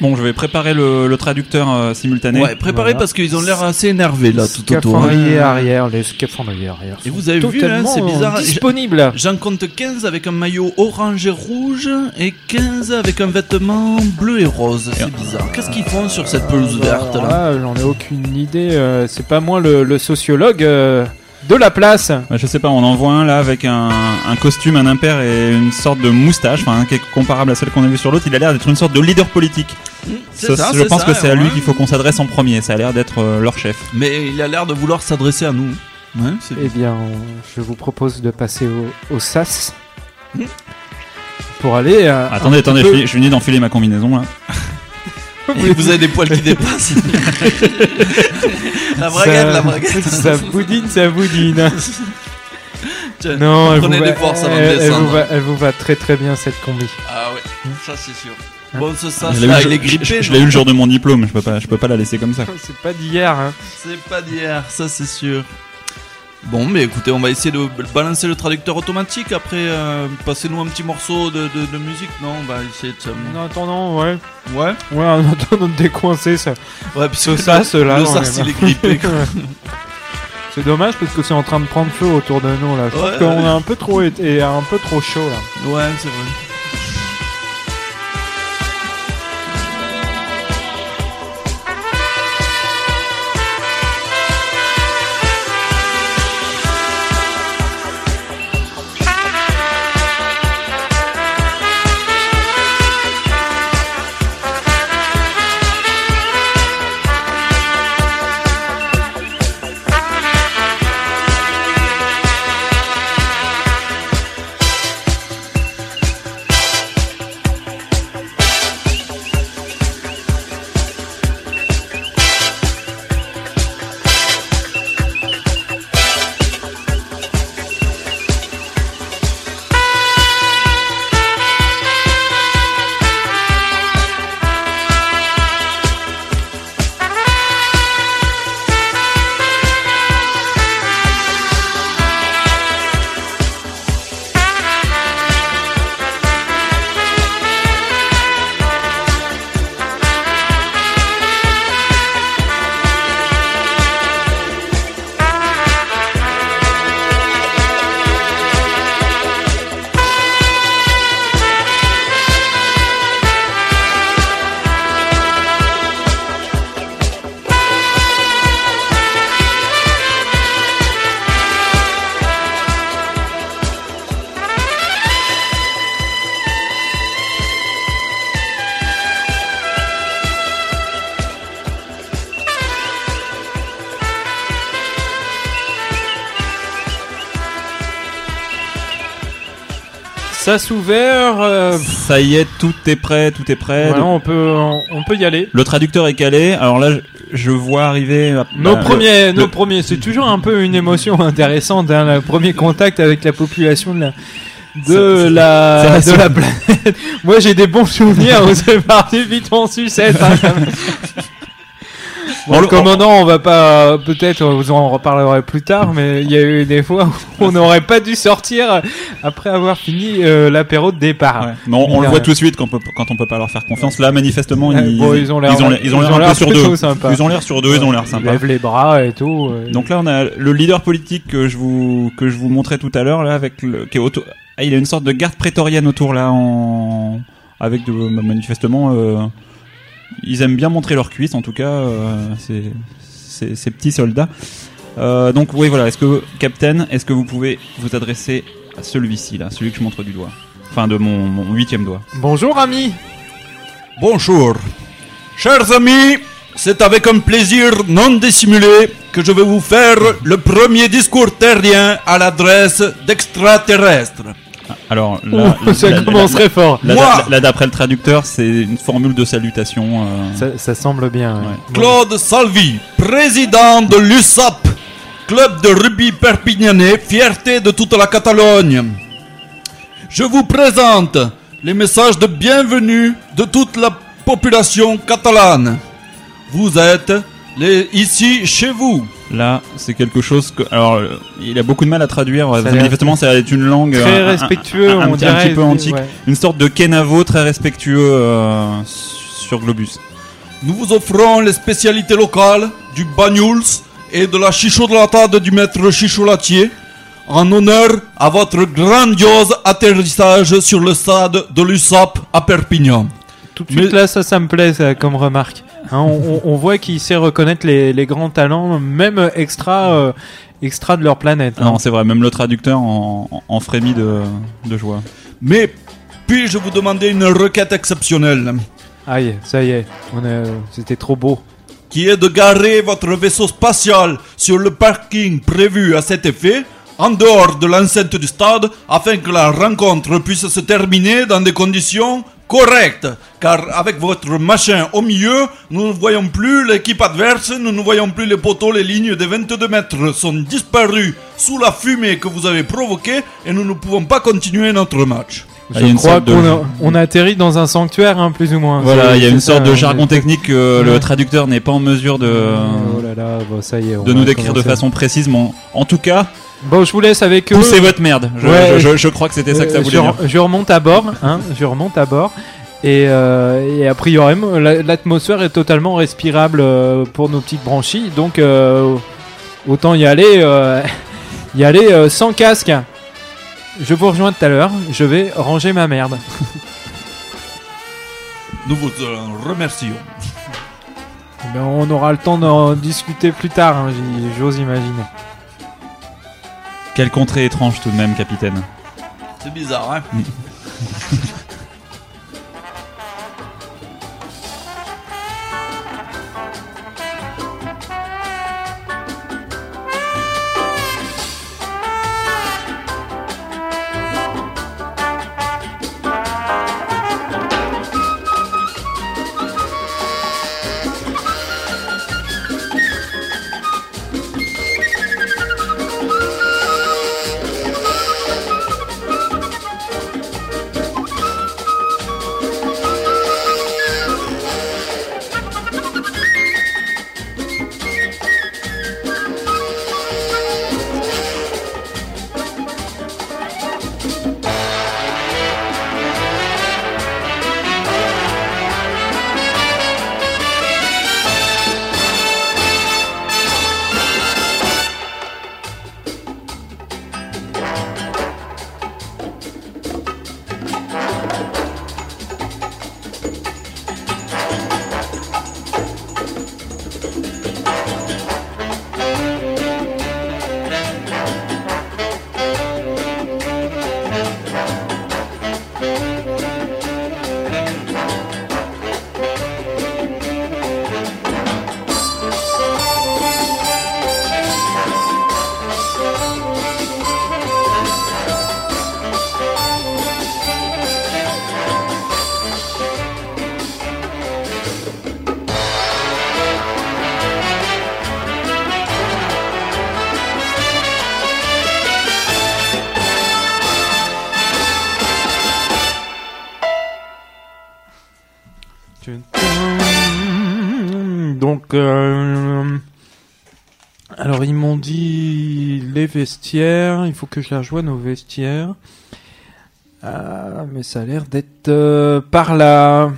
Bon, je vais préparer le, le traducteur euh, simultané. Ouais, préparez Voilà. parce qu'ils ont l'air assez énervés là tout autour. hein. Scaphandrier arrière, les scaphandriers arrière. Et vous avez vu, hein, totalement c'est bizarre. Disponible. J'en compte 15 avec un maillot orange et rouge et 15 avec un vêtement bleu et rose. C'est bizarre. Qu'est-ce qu'ils font sur cette pelouse verte Alors là là, j'en ai aucune idée. euh, c'est pas moi le, le sociologue euh, de la place. Je sais pas, on en voit un là avec un, un costume, un impair et une sorte de moustache, enfin qui est comparable à celle qu'on a vue sur l'autre. Il a l'air d'être une sorte de leader politique. Ça, je pense ça, que c'est à lui ouais. qu'il faut qu'on s'adresse en premier. Ça a l'air d'être euh, leur chef. Mais il a l'air de vouloir s'adresser à nous. Ouais, c'est Eh bien, on- je vous propose de passer au, au SAS Hmm. pour aller. euh, Attendez, attendez, peu- je finis d'enfiler ma combinaison là. Vous avez des poils qui dépassent. la braguette, Ça- la braguette. Ça boudine, ça boudine. Tiens, Non, elle vous, prenez va, des forces avant de elle, vous va, elle vous va très très bien cette combi. Ah ouais, ça c'est sûr. Bon, ce ça, Je l'ai eu, là, le- il est je- grippé. je- eu le jour de mon diplôme. Je peux pas, je peux pas la laisser comme ça. C'est pas d'hier. Hein. C'est pas d'hier, ça c'est sûr. Bon, mais écoutez, on va essayer de balancer le traducteur automatique. Après, euh, passez-nous un petit morceau de, de- de musique, non? On va essayer de. En attendant, ouais. Ouais, Ouais, en attendant de décoincer ça. ouais, puis Ce sas là. le sas, il est grippé. C'est dommage parce que c'est en train de prendre feu autour de nous là. Je trouve Ouais, qu'on a un peu trop été un peu trop chaud là. Ouais, c'est vrai. Ça s'ouvert. euh, Ça y est, tout est prêt, tout est prêt. voilà, on peut on, on peut y aller. Le traducteur est calé. Alors là, je, vois arriver. euh, Nos bah, premiers, le- nos premiers, c'est toujours un peu une émotion intéressante, hein, le premier contact avec la population de la, de Ça- la, de la planète. Moi, j'ai des bons souvenirs. On s'est parti vite en sucette. hein. Bon, On le le- commandant, on va pas, peut-être, vous en reparlerez plus tard, mais il y a eu des fois où on n'aurait pas dû sortir après avoir fini euh, l'apéro de départ. Ouais. Mais on, on le voit tout de suite quand, on peut- quand on peut pas leur faire confiance. Là, manifestement, ils, bon, ils ont l'air- ils ont ils ont ils l'air ont un l'air peu sur deux. sympas. Ils ont l'air sur deux, ils ont l'air Ils sympas. lèvent les bras et tout. Donc là, on a le leader politique que je vous que je vous montrais tout à l'heure là, avec le qui est autour. Ah, il a une sorte de garde prétorienne autour là, en avec de manifestement. euh, Ils aiment bien montrer leurs cuisses, en tout cas, euh, ces, ces, ces petits soldats. Euh, donc oui, voilà. Est-ce que Captain, est-ce que vous pouvez vous adresser à celui-ci là, celui que je montre du doigt, enfin de mon, mon huitième doigt. Bonjour, ami. Bonjour. Chers amis, c'est avec un plaisir non dissimulé que je vais vous faire le premier discours terrien à l'adresse d'extraterrestres. Alors là, Ouh, <laughs> ça commencerait fort. là- Moi là- là, d'après le traducteur, c'est une formule de salutation. euh, Ça, ça semble bien. ouais. Ouais. Claude Salvi, président de l'USAP, club de rugby perpignanais, fierté de toute la Catalogne. Je vous présente les messages de bienvenue de toute la population catalane. Vous êtes les, ici chez vous. Là, c'est quelque chose que. Alors, il a beaucoup de mal à traduire. Manifestement, ça être une langue. Très euh, un- respectueux, un, un on petit- dirait. un petit peu antique. ouais. Une sorte de kenavo très respectueux euh, sur Globus. Nous vous offrons les spécialités locales du bagnols et de la chicholatade du maître chicholatier en honneur à votre grandiose atterrissage sur le stade de l'USAP à Perpignan. Tout de suite Mais- là, ça, ça me plaît ça, comme remarque. Hein, on, on- on voit qu'il sait reconnaître les, les grands talents, même extra, euh, extra de leur planète. hein. Non, c'est vrai, même le traducteur en, en- en frémit de, de joie. Mais puis-je vous demander une requête exceptionnelle? Aïe, ça y est, on est, c'était trop beau. Qui est de garer votre vaisseau spatial sur le parking prévu à cet effet, en dehors de l'enceinte du stade, afin que la rencontre puisse se terminer dans des conditions correctes. Car avec votre machin au milieu, nous ne voyons plus l'équipe adverse, nous ne voyons plus les poteaux, les lignes des 22 mètres sont disparus sous la fumée que vous avez provoquée et nous ne pouvons pas continuer notre match. Je crois de qu'on on a atterri dans un sanctuaire, hein, plus ou moins. Voilà, il y a une ça, sorte de on jargon technique que Ouais. le traducteur n'est pas en mesure de, Oh là là, bon, ça y est. de nous décrire de façon précise. Mais en- en tout cas, Bon, je vous laisse avec eux. poussez votre merde. Je, Ouais. je- je- je crois que c'était ça que ça Euh, voulait dire. je remonte à bord, hein, je remonte à bord. Et, euh, et a priori, la- l'atmosphère est totalement respirable euh, pour nos petites branchies. Donc, euh, autant y aller, euh, <laughs> y aller sans casque. Je vous rejoins tout à l'heure. Je vais ranger ma merde. Nous vous en remercions. Mais on aura le temps d'en discuter plus tard, hein, j'ose imaginer. Quelle contrée étrange tout de même, capitaine. C'est bizarre, hein <laughs> euh, alors ils m'ont dit les vestiaires. Il faut que je la rejoigne aux vestiaires. Ah, mais ça a l'air d'être euh, par là.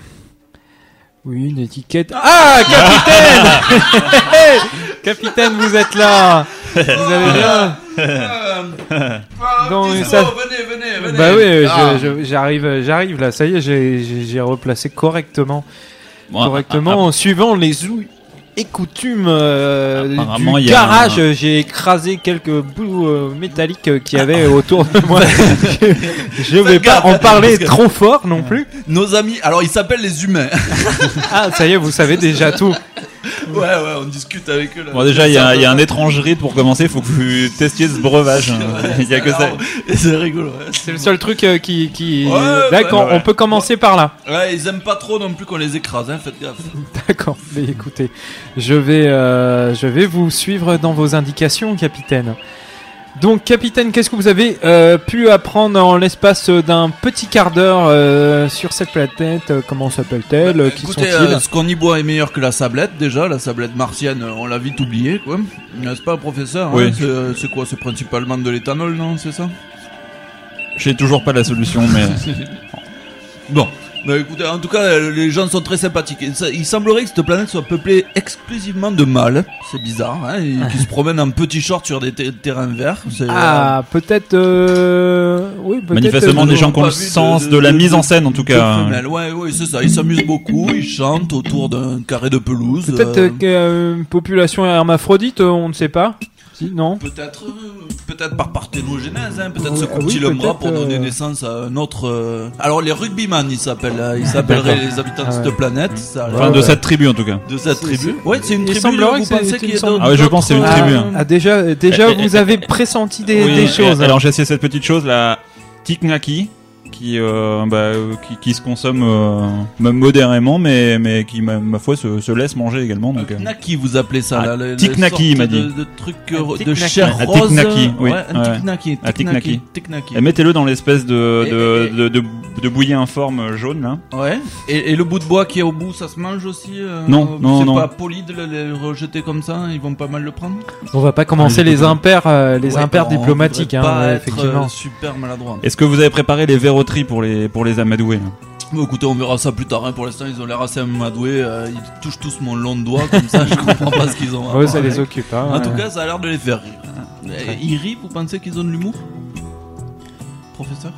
Oui, une étiquette. Ah, capitaine <laughs> Capitaine, vous êtes là Vous allez bien Non, mais ça- venez, venez, venez. Bah oui, Ah. j'arrive, j'arrive là. Ça y est, j'ai- replacé correctement, Bon, correctement, en suivant les et coutumes euh, Apparemment, du il y a garage. un- J'ai écrasé quelques bouts euh, métalliques euh, qu'il y avait autour de moi. <laughs> je vais pas en parler que- trop fort non plus. Nos amis, alors ils s'appellent les humains. Ah, ça y est, vous savez déjà tout. Ouais, ouais, on discute avec eux là. Bon, déjà, il y, a- y a un étrange rite pour commencer. Il faut que vous testiez ce breuvage. Il y a que ça. <laughs> C'est rigolo. ouais. C'est le seul truc euh, qui, qui... Ouais, D'accord, ouais. on peut commencer par là. Ouais, ils aiment pas trop non plus qu'on les écrase, hein, faites gaffe. <laughs> D'accord, mais écoutez, je vais, euh, je vais vous suivre dans vos indications, capitaine. Donc, capitaine, qu'est-ce que vous avez euh, pu apprendre en l'espace d'un petit quart d'heure euh, sur cette planète euh, Comment s'appelle-t-elle Bah, Qui écoutez, sont-ils euh, ce qu'on y boit est meilleur que la sablette déjà. La sablette martienne, on l'a vite oubliée, quoi. N'est-ce pas, professeur hein Oui. C'est- euh, C'est quoi C'est principalement de l'éthanol, non C'est ça? J'ai toujours pas la solution, mais <laughs> Bon. Bah écoutez, en tout cas, euh, les gens sont très sympathiques. Il semblerait que cette planète soit peuplée exclusivement de mâles. C'est bizarre, hein, et qui se promènent en petits shorts sur des ter- terrains verts. Ah, peut-être. euh, Oui, peut-être. Manifestement, euh, des nous gens qui ont le de- sens de- de la de- mise en scène, en tout cas. femelles. Ouais, ouais, c'est ça. Ils s'amusent beaucoup, ils chantent autour d'un carré de pelouse. Peut-être euh, euh, que, euh, une population hermaphrodite, euh, on ne sait pas. Si, non Peut-être, euh, peut-être par parthénogenèse, hein, peut-être Oui, se oui, coupe-t-il un bras peut-être, pour donner euh, naissance à un autre. euh, Alors les rugbyman, ils s'appellent, euh, ils s'appelleraient D'accord. les habitants Ah de ouais. cette planète. Ça, Enfin, Ouais, de ouais. cette tribu, en tout cas. de cette C'est- tribu. Ouais, c'est une il tribu. semblerait Vous que c'est- pensez il qu'il y a semble- d'autres Ah ouais, je pense que c'est une d'autres, tribu, hein. Ah, déjà, déjà, Eh, eh, vous avez pressenti des, Oui, des et- choses. Alors j'ai essayé cette petite chose, la Tiknaki, qui, euh, bah, euh, qui, qui se consomme euh, même modérément, mais, mais qui, ma, ma foi, se, se laisse manger également. Donc, euh. Naki, vous appelez ça Ah, là, tiknaki, il m'a de- dit. De, trucs Un euh, de chair Un rose. tiknaki, oui. Ouais, tiknaki. Un tiknaki. Tiknaki. Et mettez-le dans l'espèce de, de, et- de, de, de bouillie informe jaune, là. Ouais. Et, et le bout de bois qui est au bout, ça se mange aussi euh, Non, non, C'est non. pas poli de le, le rejeter comme ça. Ils vont pas mal le prendre. On va pas commencer Ah, les impairs, euh, les Ouais, impairs diplomatiques, hein, voudrait pas ouais, être, effectivement. euh, super maladroit. Est-ce que vous avez préparé les pour les, pour les amadoués, là Bon, écoutez, on verra ça plus tard. hein. Pour l'instant, ils ont l'air assez amadoués. euh, ils touchent tous mon long doigt comme ça. je comprends pas ce qu'ils ont. à <laughs> Ouais, ça les occupe. Hein, En ouais. tout cas, ça a l'air de les faire rire. Et Ils rient, vous pensez qu'ils ont de l'humour Professeur?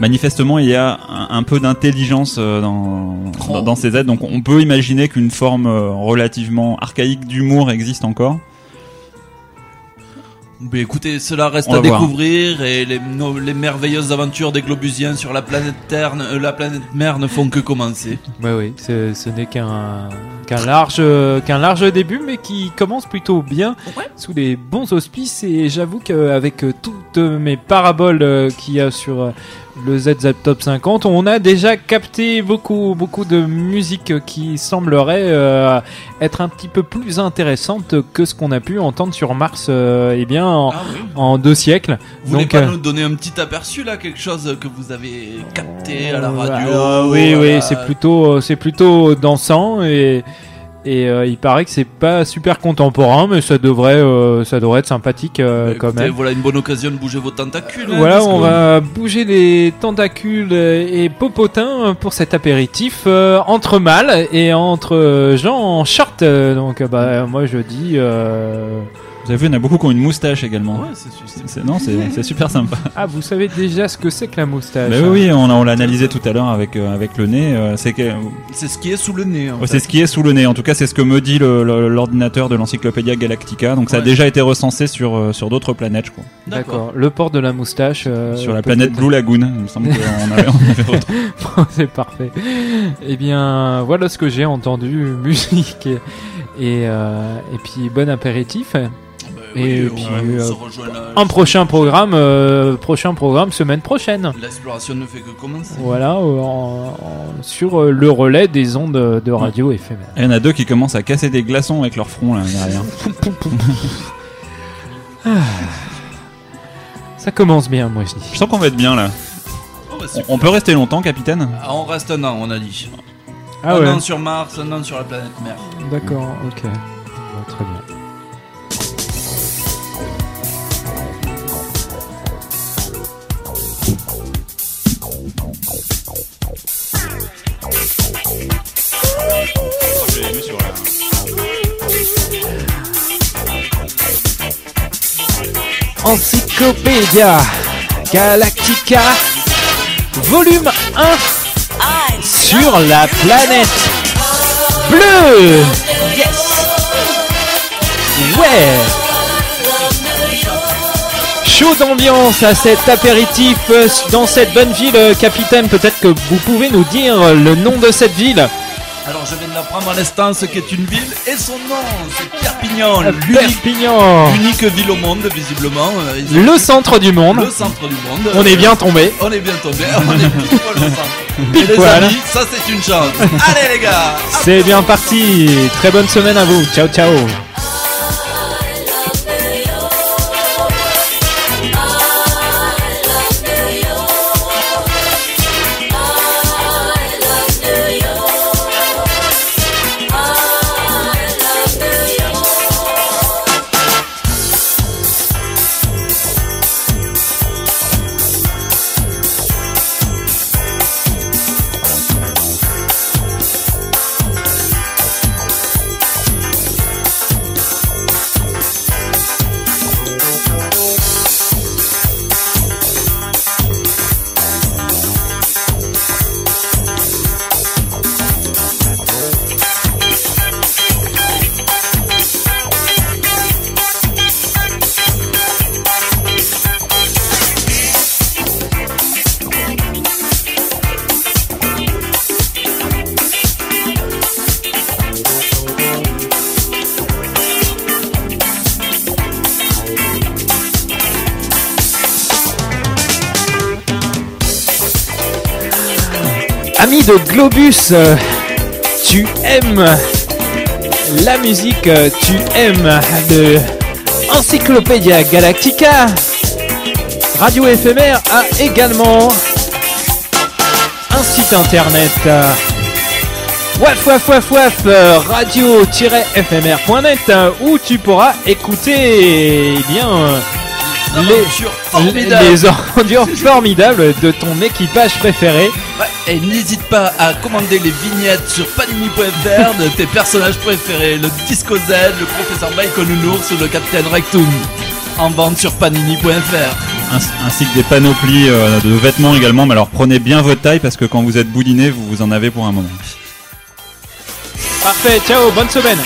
Manifestement, il y a un, un peu d'intelligence euh, dans, Oh. dans, dans ces aides, donc on peut imaginer qu'une forme euh, relativement archaïque d'humour existe encore. Mais écoutez, cela reste On à voir. découvrir et les, nos- les merveilleuses aventures des globusiens sur la planète Terre, euh, la planète mère ne font que commencer. Ouais, oui, ce, ce n'est qu'un qu'un large euh, qu'un large début, mais qui commence plutôt bien sous les bons auspices. Et j'avoue qu'avec toutes mes paraboles euh, qu'il y a sur euh, le ZZ Top 50, on a déjà capté beaucoup beaucoup de musique qui semblerait euh, être un petit peu plus intéressante que ce qu'on a pu entendre sur Mars. euh, eh bien, en, Ah oui. en deux siècles. Vous voulez Donc, pas euh, nous donner un petit aperçu là, quelque chose que vous avez capté à la radio oui, oui, c'est plutôt, c'est plutôt dansant et et euh, il paraît que c'est pas super contemporain, mais ça devrait, euh, ça devrait être sympathique euh, Bah, quand écoutez, même. Voilà une bonne occasion de bouger vos tentacules. hein, Voilà, on que- va bouger les tentacules et popotins pour cet apéritif entre mâles et entre gens en short. Donc, bah, moi je dis. Vous avez vu, il y en a beaucoup qui ont une moustache également. Ouais, c'est non, c'est super sympa. <laughs> Ah, vous savez déjà ce que c'est que la moustache Bah oui, oui, on, l'a analysé tout à l'heure avec, euh, avec le nez. euh, c'est ce qui est sous le nez. Ouais, c'est ce qui est sous le nez. En tout cas, c'est ce que me dit le- le- l'ordinateur de l'encyclopédia Galactica. Donc, ça a déjà été recensé sur, euh, sur d'autres planètes, je crois. D'accord. Le port de la moustache. euh, sur la planète Blue Lagoon. Il me semble qu'on avait, on avait autre. <laughs> c'est parfait. Eh bien, voilà ce que j'ai entendu, <laughs> musique et et, euh, et puis bon apéritif. Et oui, puis, on, on euh, se rejoint là. Un prochain programme, euh, prochain programme semaine prochaine. L'exploration ne fait que commencer. Voilà, euh, en- en- sur euh, le relais des ondes de radio éphémères. Il y en a deux qui commencent à casser des glaçons avec leur front là derrière. <laughs> Ça commence bien, moi je dis. Je sens qu'on va être bien là. Oh, bah, On, peut rester longtemps, capitaine? Ah, on reste un an, on a dit. Ah un ouais, an sur Mars, un an sur la planète mère. d'accord, ok. Bon, très bien. Encyclopédia Galactica, volume 1 sur la planète bleue. Ouais. Chaud d'ambiance à cet apéritif euh, dans cette bonne ville, euh, capitaine. Peut-être que vous pouvez nous dire le nom de cette ville. Alors je viens de l'apprendre à l'instant ce qu'est une ville et son nom, c'est Perpignan, Euh, l'unique Perpignan, l'unique ville au monde visiblement. euh, ils le centre du monde. le centre du monde. On est bien tombé. On est bien tombé, <laughs> on est pile poil au centre. Pile Et les poil. amis, ça c'est une chance. Allez les gars, C'est bien parti. Très bonne semaine à vous. Ciao, ciao. De Globus, euh, tu aimes la musique, euh, tu aimes de Encyclopédia Galactica. Radio éphémère a également un site internet. euh, Waf waf waf waf radio-fmr.net où tu pourras écouter eh bien les, les ordures formidables de ton équipage préféré. Ouais, et n'hésite pas à commander les vignettes sur panini.fr de tes personnages préférés, le Disco Z, le professeur Michael Nounours ou le Capitaine Rectum. En vente sur panini.fr. Ainsi, que des panoplies euh, de vêtements également. Mais alors prenez bien votre taille parce que quand vous êtes boudiné, vous vous en avez pour un moment. Parfait, ciao, bonne semaine.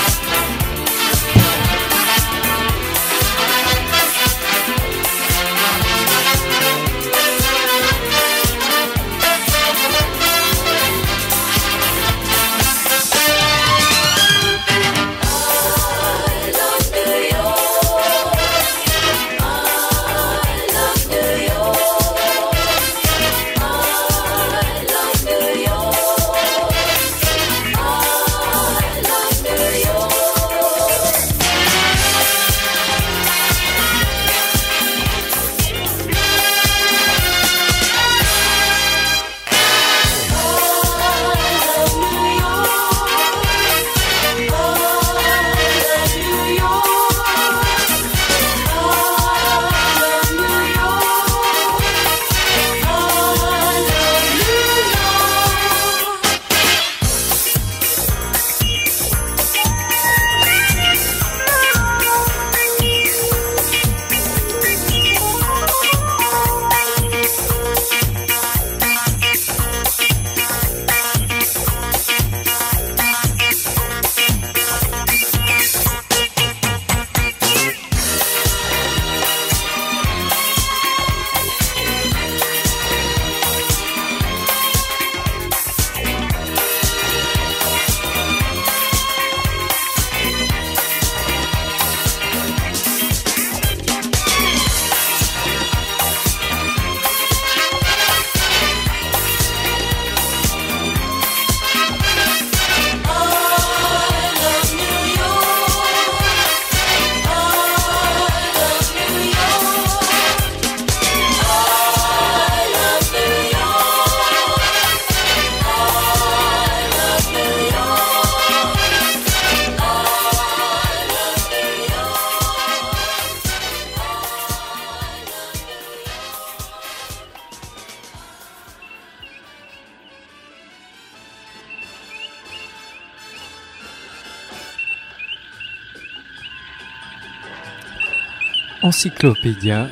Encyclopédia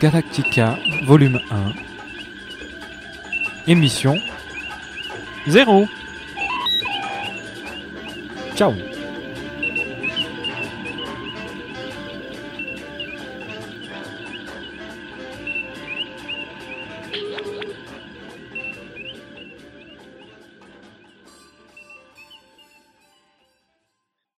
Galactica, volume 1. Émission 0. Ciao